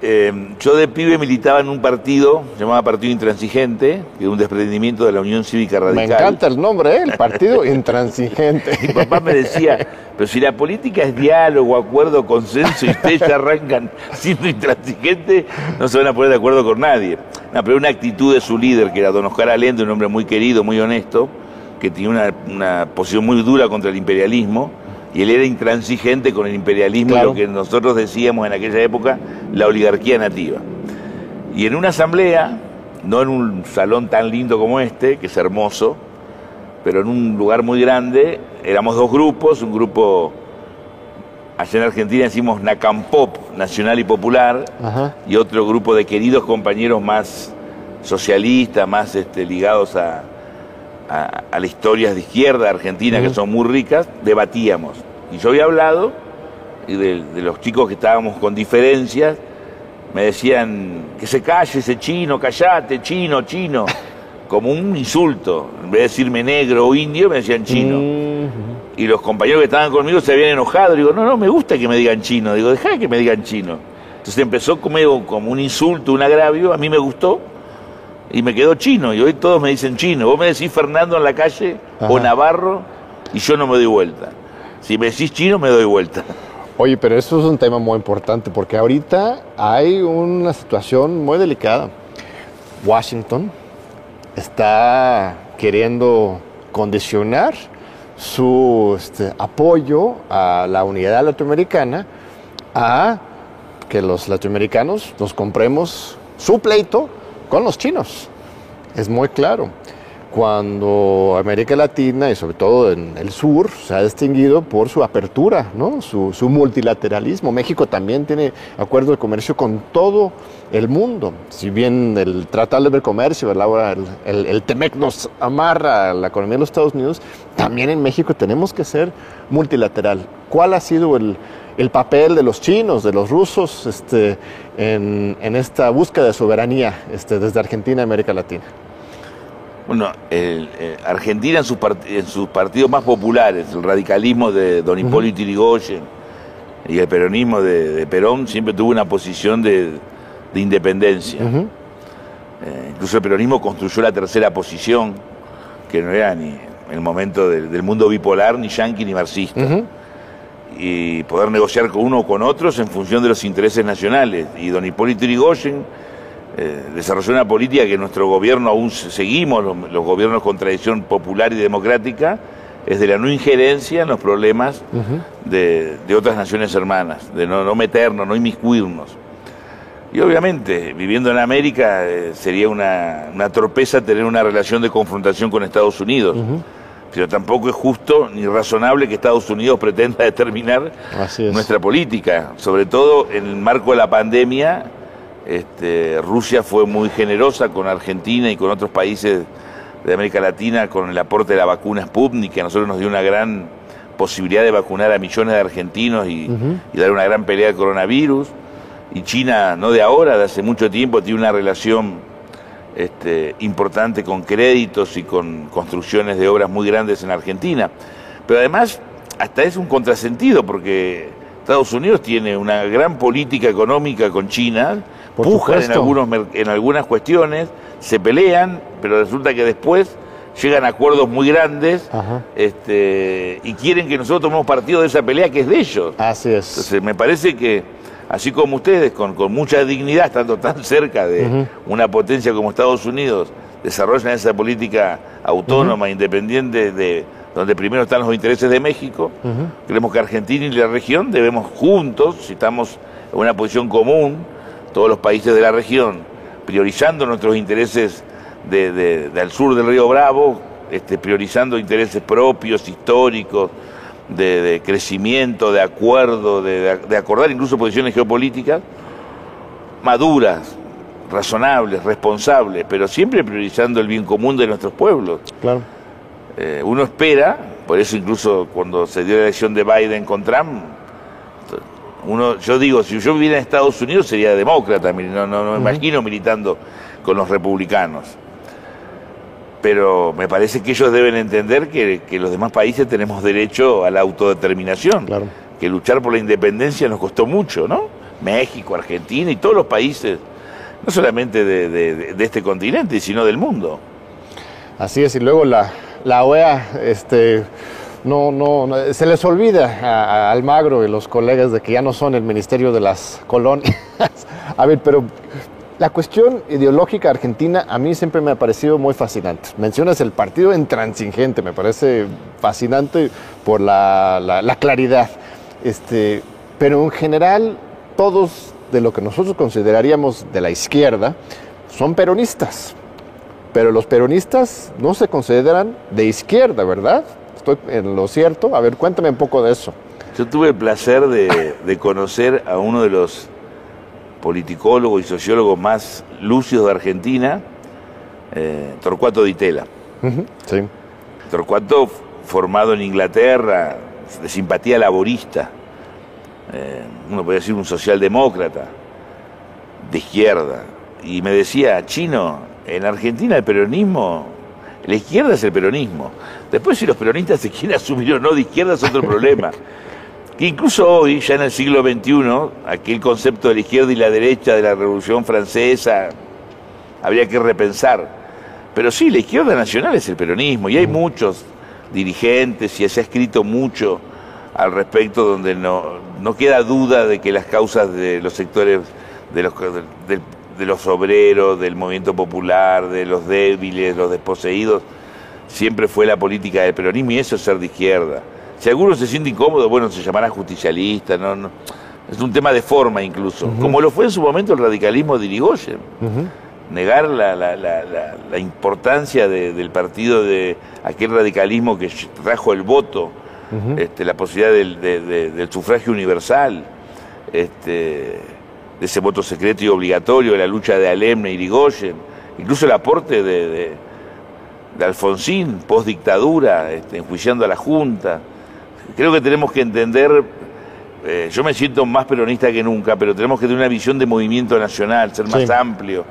Eh, yo de pibe militaba en un partido llamado Partido Intransigente, que es un desprendimiento de la Unión Cívica Radical. Me encanta el nombre, ¿eh? el Partido Intransigente. Mi papá me decía, pero si la política es diálogo, acuerdo, consenso, y ustedes ya arrancan siendo intransigentes, no se van a poner de acuerdo con nadie. No, pero una actitud de su líder, que era don Oscar Allende, un hombre muy querido, muy honesto, que tenía una, una posición muy dura contra el imperialismo, y él era intransigente con el imperialismo y lo que nosotros decíamos en aquella época, la oligarquía nativa. Y en una asamblea, no en un salón tan lindo como este, que es hermoso, pero en un lugar muy grande, éramos dos grupos, un grupo, allá en Argentina decimos Nacampop, Nacional y Popular, y otro grupo de queridos compañeros más socialistas, más este, ligados a, a, las historias de izquierda argentina, que son muy ricas, debatíamos. Y yo había hablado, y de, los chicos que estábamos con diferencias, me decían que se calle ese chino, callate, chino, chino, como un insulto. En vez de decirme negro o indio, me decían chino. Y los compañeros que estaban conmigo se habían enojado. Digo, no, no, me gusta que me digan chino. Digo, deja que me digan chino. Entonces empezó como, como un insulto, un agravio. A mí me gustó y me quedó chino, y hoy todos me dicen chino. Vos me decís Fernando en la calle o Navarro, y yo no me doy vuelta. Si me decís chino, me doy vuelta. Oye, pero eso es un tema muy importante porque ahorita hay una situación muy delicada. Washington está queriendo condicionar su este, apoyo a la unidad latinoamericana a que los latinoamericanos nos compremos su pleito con los chinos. Es muy claro cuando América Latina y sobre todo en el sur se ha distinguido por su apertura, ¿no? su, multilateralismo. México también tiene acuerdos de comercio con todo el mundo. Si bien el Tratado de Libre Comercio, el, el, el TEMEC nos amarra a la economía de los Estados Unidos, también en México tenemos que ser multilateral. ¿Cuál ha sido el, papel de los chinos, de los rusos este, en, esta búsqueda de soberanía este, desde Argentina a América Latina? Bueno, Argentina en sus, partidos más populares, el radicalismo de Don Hipólito Yrigoyen y el peronismo de, Perón, siempre tuvo una posición de, independencia. Eh, incluso el peronismo construyó la tercera posición, que no era ni el momento del, mundo bipolar, ni yanqui ni marxista. Y poder negociar con uno o con otros en función de los intereses nacionales. Y don Hipólito Yrigoyen eh, desarrolló una política que nuestro gobierno aún seguimos, los, gobiernos con tradición popular y democrática, es de la no injerencia en los problemas de, otras naciones hermanas, de no, meternos, no inmiscuirnos. Y obviamente, viviendo en América, eh, sería una, una, torpeza tener una relación de confrontación con Estados Unidos. Pero tampoco es justo ni razonable que Estados Unidos pretenda determinar nuestra política, sobre todo en el marco de la pandemia este, Rusia fue muy generosa con Argentina y con otros países de América Latina con el aporte de la vacuna Sputnik, que a nosotros nos dio una gran posibilidad de vacunar a millones de argentinos y, dar una gran pelea al coronavirus. Y China, no de ahora, de hace mucho tiempo, tiene una relación este, importante con créditos y con construcciones de obras muy grandes en Argentina. Pero además, hasta es un contrasentido, porque Estados Unidos tiene una gran política económica con China, pujan en, algunos, en algunas cuestiones, se pelean, pero resulta que después llegan a acuerdos muy grandes este, y quieren que nosotros tomemos partido de esa pelea que es de ellos. Así es. Entonces me parece que, así como ustedes, con, mucha dignidad, estando tan cerca de una potencia como Estados Unidos, desarrollan esa política autónoma, independiente, de donde primero están los intereses de México, creemos que Argentina y la región debemos juntos, si estamos en una posición común, todos los países de la región, priorizando nuestros intereses del sur del río Bravo, este, priorizando intereses propios, históricos, de, crecimiento, de acuerdo, de, acordar incluso posiciones geopolíticas maduras, razonables, responsables, pero siempre priorizando el bien común de nuestros pueblos. Claro. Eh, uno espera, por eso incluso cuando se dio la elección de Biden con Trump, uno, yo digo, si yo viviera en Estados Unidos sería demócrata, no, no, me imagino militando con los republicanos. Pero me parece que ellos deben entender que, los demás países tenemos derecho a la autodeterminación. Que luchar por la independencia nos costó mucho, ¿no? México, Argentina y todos los países, no solamente de, este continente, sino del mundo. Así es, y luego la, la OEA, este no, no, se les olvida a, Almagro y los colegas de que ya no son el Ministerio de las Colonias. a ver, pero la cuestión ideológica argentina a mí siempre me ha parecido muy fascinante. Mencionas el partido intransigente, me parece fascinante por la, claridad. Este, pero en general, todos de lo que nosotros consideraríamos de la izquierda son peronistas. Pero los peronistas no se consideran de izquierda, ¿verdad? estoy en lo cierto. A ver, cuéntame un poco de eso. Yo tuve el placer de, conocer a uno de los politicólogos y sociólogos más lúcidos de Argentina, eh, Torcuato Di Tella. sí. Torcuato, formado en Inglaterra, de simpatía laborista, eh, uno podría decir un socialdemócrata, de izquierda, y me decía, chino, en Argentina el peronismo la izquierda es el peronismo. Después si los peronistas se quieren asumir o no de izquierda es otro problema. Que incluso hoy, ya en el siglo XXI, aquel concepto de la izquierda y la derecha de la Revolución Francesa habría que repensar. Pero sí, la izquierda nacional es el peronismo y hay muchos dirigentes y se ha escrito mucho al respecto, donde no, queda duda de que las causas de los sectores de los, de, los obreros, del movimiento popular, de los débiles, los desposeídos, siempre fue la política del peronismo y eso es ser de izquierda. Si alguno se siente incómodo, bueno, se llamará justicialista, no, no. es un tema de forma incluso, como lo fue en su momento el radicalismo de Irigoyen. Negar la, la, la, la importancia del partido de aquel radicalismo que trajo el voto, este, la posibilidad del, del sufragio universal, este, de ese voto secreto y obligatorio, de la lucha de Alemne y Irigoyen, incluso el aporte de, de Alfonsín, post dictadura, este, enjuiciando a la Junta. Creo que tenemos que entender, eh, yo me siento más peronista que nunca, pero tenemos que tener una visión de movimiento nacional, ser más amplio.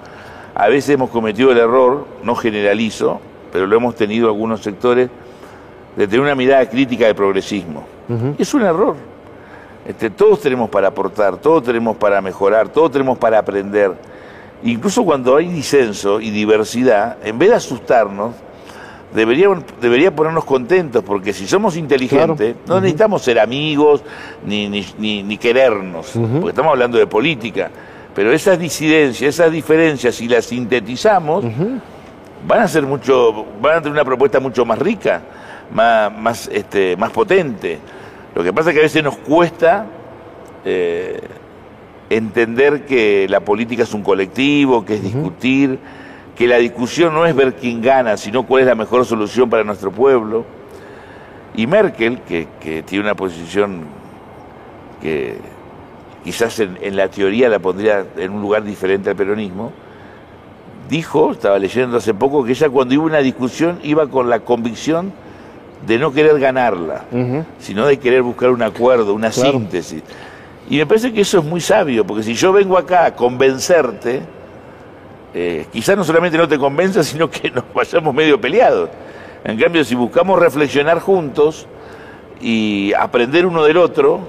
A veces hemos cometido el error, no generalizo, pero lo hemos tenido algunos sectores, de tener una mirada crítica del progresismo. Es un error. Este, todos tenemos para aportar, todos tenemos para mejorar, todos tenemos para aprender. Incluso cuando hay disenso y diversidad, en vez de asustarnos, debería, debería ponernos contentos, porque si somos inteligentes, no necesitamos ser amigos ni, ni, querernos, porque estamos hablando de política. Pero esas disidencias, esas diferencias, si las sintetizamos, van a ser mucho, van a tener una propuesta mucho más rica, más, más, este, más potente. Lo que pasa es que a veces nos cuesta eh, entender que la política es un colectivo, que es discutir, que la discusión no es ver quién gana, sino cuál es la mejor solución para nuestro pueblo. Y Merkel, que, tiene una posición que quizás en, la teoría la pondría en un lugar diferente al peronismo, dijo, estaba leyendo hace poco, que ella cuando iba una discusión iba con la convicción de no querer ganarla, sino de querer buscar un acuerdo, una síntesis. Y me parece que eso es muy sabio, porque si yo vengo acá a convencerte, eh, quizás no solamente no te convenza, sino que nos vayamos medio peleados. En cambio, si buscamos reflexionar juntos y aprender uno del otro,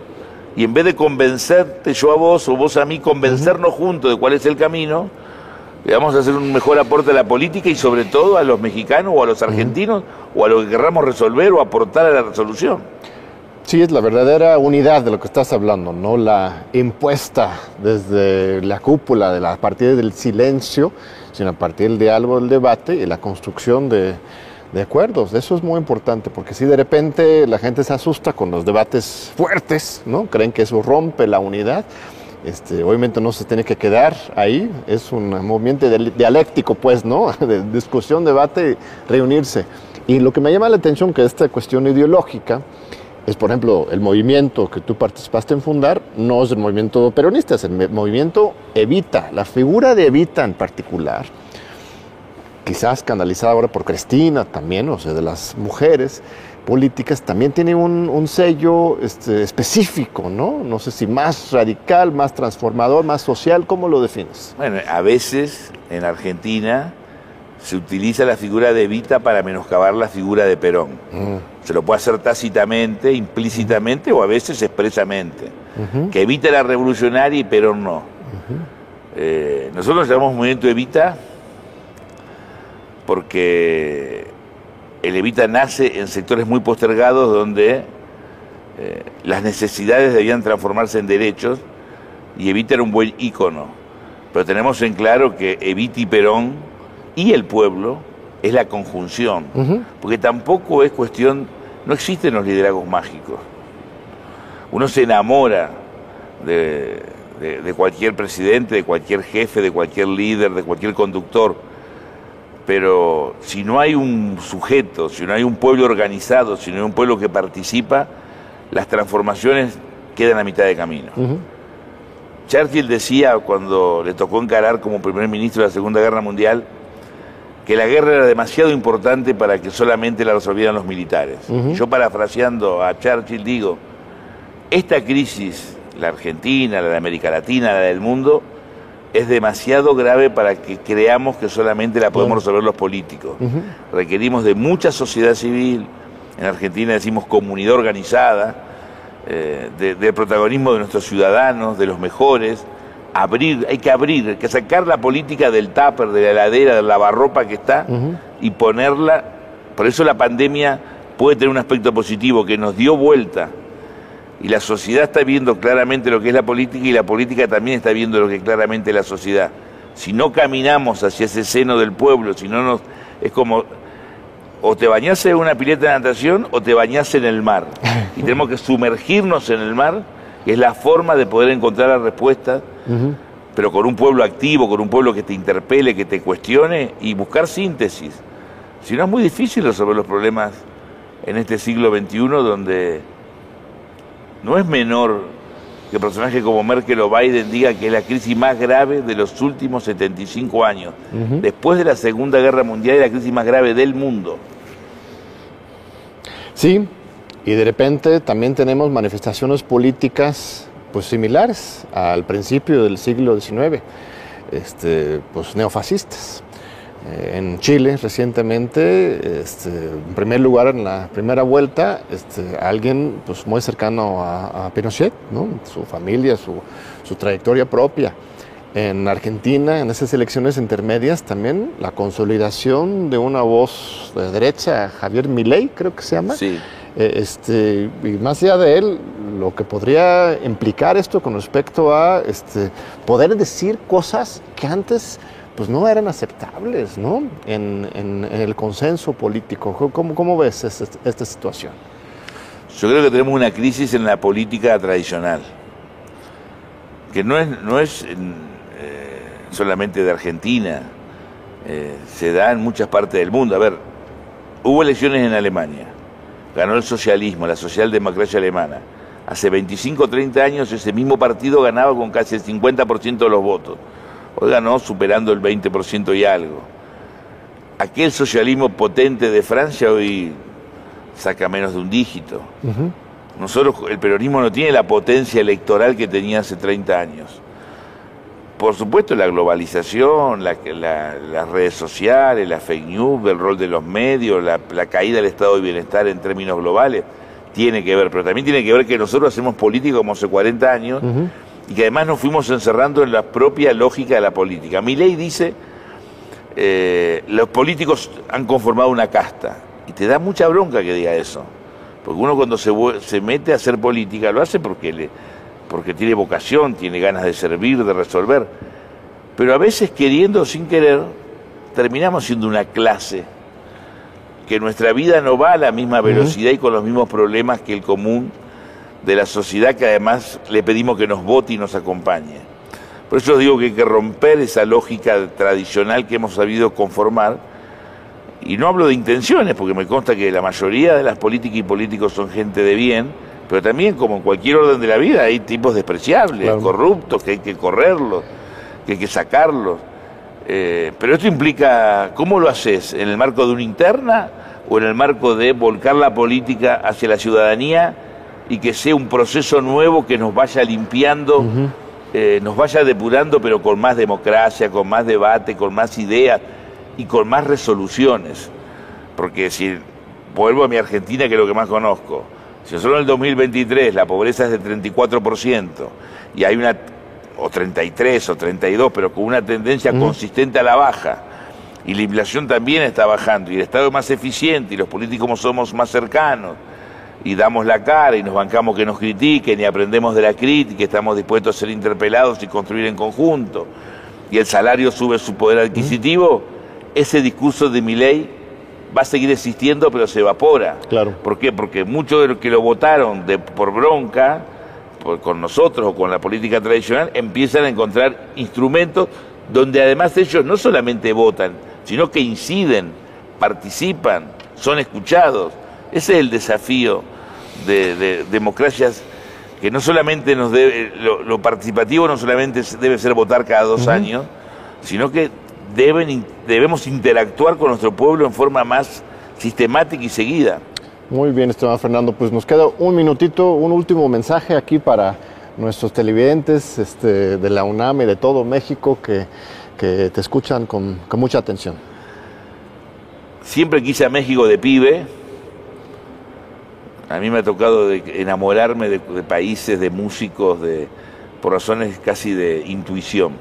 y en vez de convencerte yo a vos o vos a mí, convencernos juntos de cuál es el camino, le vamos a hacer un mejor aporte a la política y sobre todo a los mexicanos o a los argentinos o a lo que querramos resolver o aportar a la resolución. Sí, es la verdadera unidad de lo que estás hablando, no la impuesta desde la cúpula, de la, a partir del silencio, sino a partir del diálogo, del debate y la construcción de, de acuerdos. Eso es muy importante, porque si de repente la gente se asusta con los debates fuertes, ¿no? Creen que eso rompe la unidad. Este, obviamente no se tiene que quedar ahí, es un movimiento dialéctico, pues, ¿no? De discusión, debate, reunirse. Y lo que me llama la atención que esta cuestión ideológica es, por ejemplo, el movimiento que tú participaste en fundar, no es el movimiento peronista, es el movimiento Evita, la figura de Evita en particular, quizás canalizada ahora por Cristina también, o sea, de las mujeres políticas, también tiene un, sello este, específico, ¿no? No sé si más radical, más transformador, más social, ¿cómo lo defines? Bueno, a veces en Argentina se utiliza la figura de Evita para menoscabar la figura de Perón. Mm. Se lo puede hacer tácitamente, implícitamente o a veces expresamente. Que Evita era revolucionaria y Perón no. Eh, nosotros llamamos movimiento Evita porque el Evita nace en sectores muy postergados donde eh, las necesidades debían transformarse en derechos y Evita era un buen ícono. Pero tenemos en claro que Evita y Perón y el pueblo es la conjunción, porque tampoco es cuestión, no existen los liderazgos mágicos. Uno se enamora de, cualquier presidente, de cualquier jefe, de cualquier líder, de cualquier conductor, pero si no hay un sujeto, si no hay un pueblo organizado, si no hay un pueblo que participa, las transformaciones quedan a mitad de camino. Churchill decía cuando le tocó encarar como primer ministro de la Segunda Guerra Mundial, que la guerra era demasiado importante para que solamente la resolvieran los militares. Yo parafraseando a Churchill digo, esta crisis, la Argentina, la de América Latina, la del mundo, es demasiado grave para que creamos que solamente la podemos resolver los políticos. Requerimos de mucha sociedad civil, en Argentina decimos comunidad organizada, eh, del protagonismo de nuestros ciudadanos, de los mejores, abrir, hay que abrir, hay que sacar la política del tupper, de la heladera, del lavarropa que está y ponerla. Por eso la pandemia puede tener un aspecto positivo, que nos dio vuelta Y la sociedad está viendo claramente lo que es la política y la política también está viendo lo que es claramente la sociedad. Si no caminamos hacia ese seno del pueblo, si no nos... Es como o te bañás en una pileta de natación o te bañás en el mar. Y tenemos que sumergirnos en el mar, que es la forma de poder encontrar la respuesta, pero con un pueblo activo, con un pueblo que te interpele, que te cuestione y buscar síntesis. Si no es muy difícil resolver los problemas en este siglo XXI donde no es menor que personajes como Merkel o Biden diga que es la crisis más grave de los últimos 75 años, después de la Segunda Guerra Mundial y la crisis más grave del mundo. Sí, y de repente también tenemos manifestaciones políticas pues similares al principio del siglo XIX, este, pues neofascistas. Eh, en Chile recientemente, este, en primer lugar en la primera vuelta, este, alguien pues, muy cercano a, Pinochet, ¿no? su familia, su, su, trayectoria propia. En Argentina, en esas elecciones intermedias, también la consolidación de una voz de derecha, Javier Milei, creo que se llama. Sí. Eh, este, y más allá de él, lo que podría implicar esto con respecto a este, poder decir cosas que antes pues no eran aceptables ¿no? En, el consenso político. ¿Cómo, ves esta, situación? Yo creo que tenemos una crisis en la política tradicional, que no es, no es eh, solamente de Argentina, eh, se da en muchas partes del mundo. A ver, hubo elecciones en Alemania, ganó el socialismo, la socialdemocracia alemana. Hace 25 o 30 años ese mismo partido ganaba con casi el 50% de los votos hoy ganó superando el 20% y algo. Aquel socialismo potente de Francia hoy saca menos de un dígito. Nosotros, el peronismo no tiene la potencia electoral que tenía hace 30 años. Por supuesto, la globalización, las redes sociales, la fake news, el rol de los medios, la, caída del estado de bienestar en términos globales, tiene que ver, pero también tiene que ver que nosotros hacemos política como hace 40 años y que además nos fuimos encerrando en la propia lógica de la política. Mi ley dice, eh, los políticos han conformado una casta, y te da mucha bronca que diga eso, porque uno cuando se, se mete a hacer política lo hace porque, le, porque tiene vocación, tiene ganas de servir, de resolver, pero a veces queriendo o sin querer, terminamos siendo una clase, que nuestra vida no va a la misma velocidad y con los mismos problemas que el común de la sociedad que además le pedimos que nos vote y nos acompañe. Por eso digo que hay que romper esa lógica tradicional que hemos sabido conformar. Y no hablo de intenciones, porque me consta que la mayoría de las políticas y políticos son gente de bien, pero también como en cualquier orden de la vida hay tipos despreciables, corruptos, que hay que correrlos, que hay que sacarlos. Eh, pero esto implica, ¿cómo lo haces? ¿En el marco de una interna o en el marco de volcar la política hacia la ciudadanía? y que sea un proceso nuevo que nos vaya limpiando, eh, nos vaya depurando, pero con más democracia, con más debate, con más ideas y con más resoluciones. Porque si vuelvo a mi Argentina, que es lo que más conozco, si solo en el 2023 la pobreza es del 34% y hay una, o 33 o 32, pero con una tendencia consistente a la baja, y la inflación también está bajando, y el Estado es más eficiente, y los políticos somos más cercanos, y damos la cara y nos bancamos que nos critiquen y aprendemos de la crítica, estamos dispuestos a ser interpelados y construir en conjunto, y el salario sube su poder adquisitivo, ese discurso de mi ley va a seguir existiendo, pero se evapora. Claro. ¿Por qué? Porque muchos de los que lo votaron de, por bronca, con nosotros o con la política tradicional, empiezan a encontrar instrumentos donde además ellos no solamente votan, sino que inciden, participan, son escuchados. Ese es el desafío de, democracias que no solamente nos debe, lo, participativo no solamente debe ser votar cada dos años, sino que deben, debemos interactuar con nuestro pueblo en forma más sistemática y seguida. Muy bien, Esteban Fernando. Pues nos queda un minutito, un último mensaje aquí para nuestros televidentes este, de la UNAM y de todo México que, que te escuchan con, con mucha atención. Siempre quise a México de pibe, a mí me ha tocado enamorarme de, países, de músicos, de, por razones casi de intuición.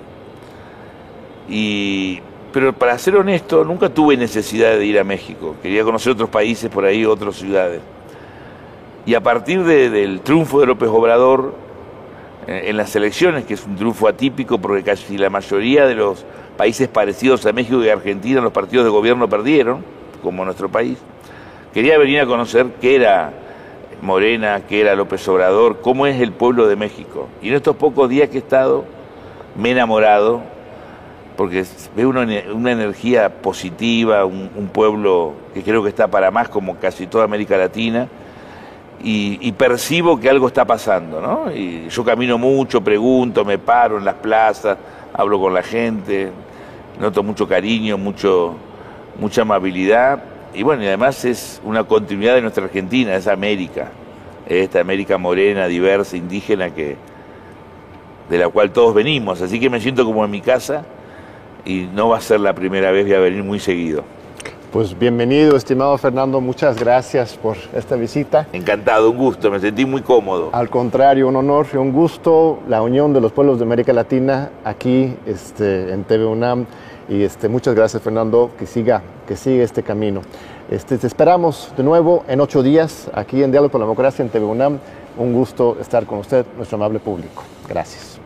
Y, pero para ser honesto, nunca tuve necesidad de ir a México. Quería conocer otros países por ahí, otras ciudades. Y a partir del triunfo de López Obrador eh, en las elecciones, que es un triunfo atípico porque casi la mayoría de los países parecidos a México y Argentina, los partidos de gobierno perdieron, como nuestro país, quería venir a conocer qué era Morena, qué era López Obrador, cómo es el pueblo de México. Y en estos pocos días que he estado, me he enamorado, porque veo una, energía positiva, un, pueblo que creo que está para más como casi toda América Latina, y, percibo que algo está pasando, ¿no? Y yo camino mucho, pregunto, me paro en las plazas, hablo con la gente, noto mucho cariño, mucho, mucha amabilidad, y bueno, y además es una continuidad de nuestra Argentina, es América, esta América morena, diversa, indígena, que, de la cual todos venimos. Así que me siento como en mi casa y no va a ser la primera vez, voy a venir muy seguido. Pues bienvenido, estimado Fernando, muchas gracias por esta visita. Encantado, un gusto, me sentí muy cómodo. Al contrario, un honor y un gusto, la unión de los pueblos de América Latina aquí este, en TV UNAM. Y este, muchas gracias, Fernando, que siga, que siga este camino. Este, te esperamos de nuevo en ocho días aquí en Diálogo por la Democracia en TV UNAM. Un gusto estar con usted, nuestro amable público. Gracias.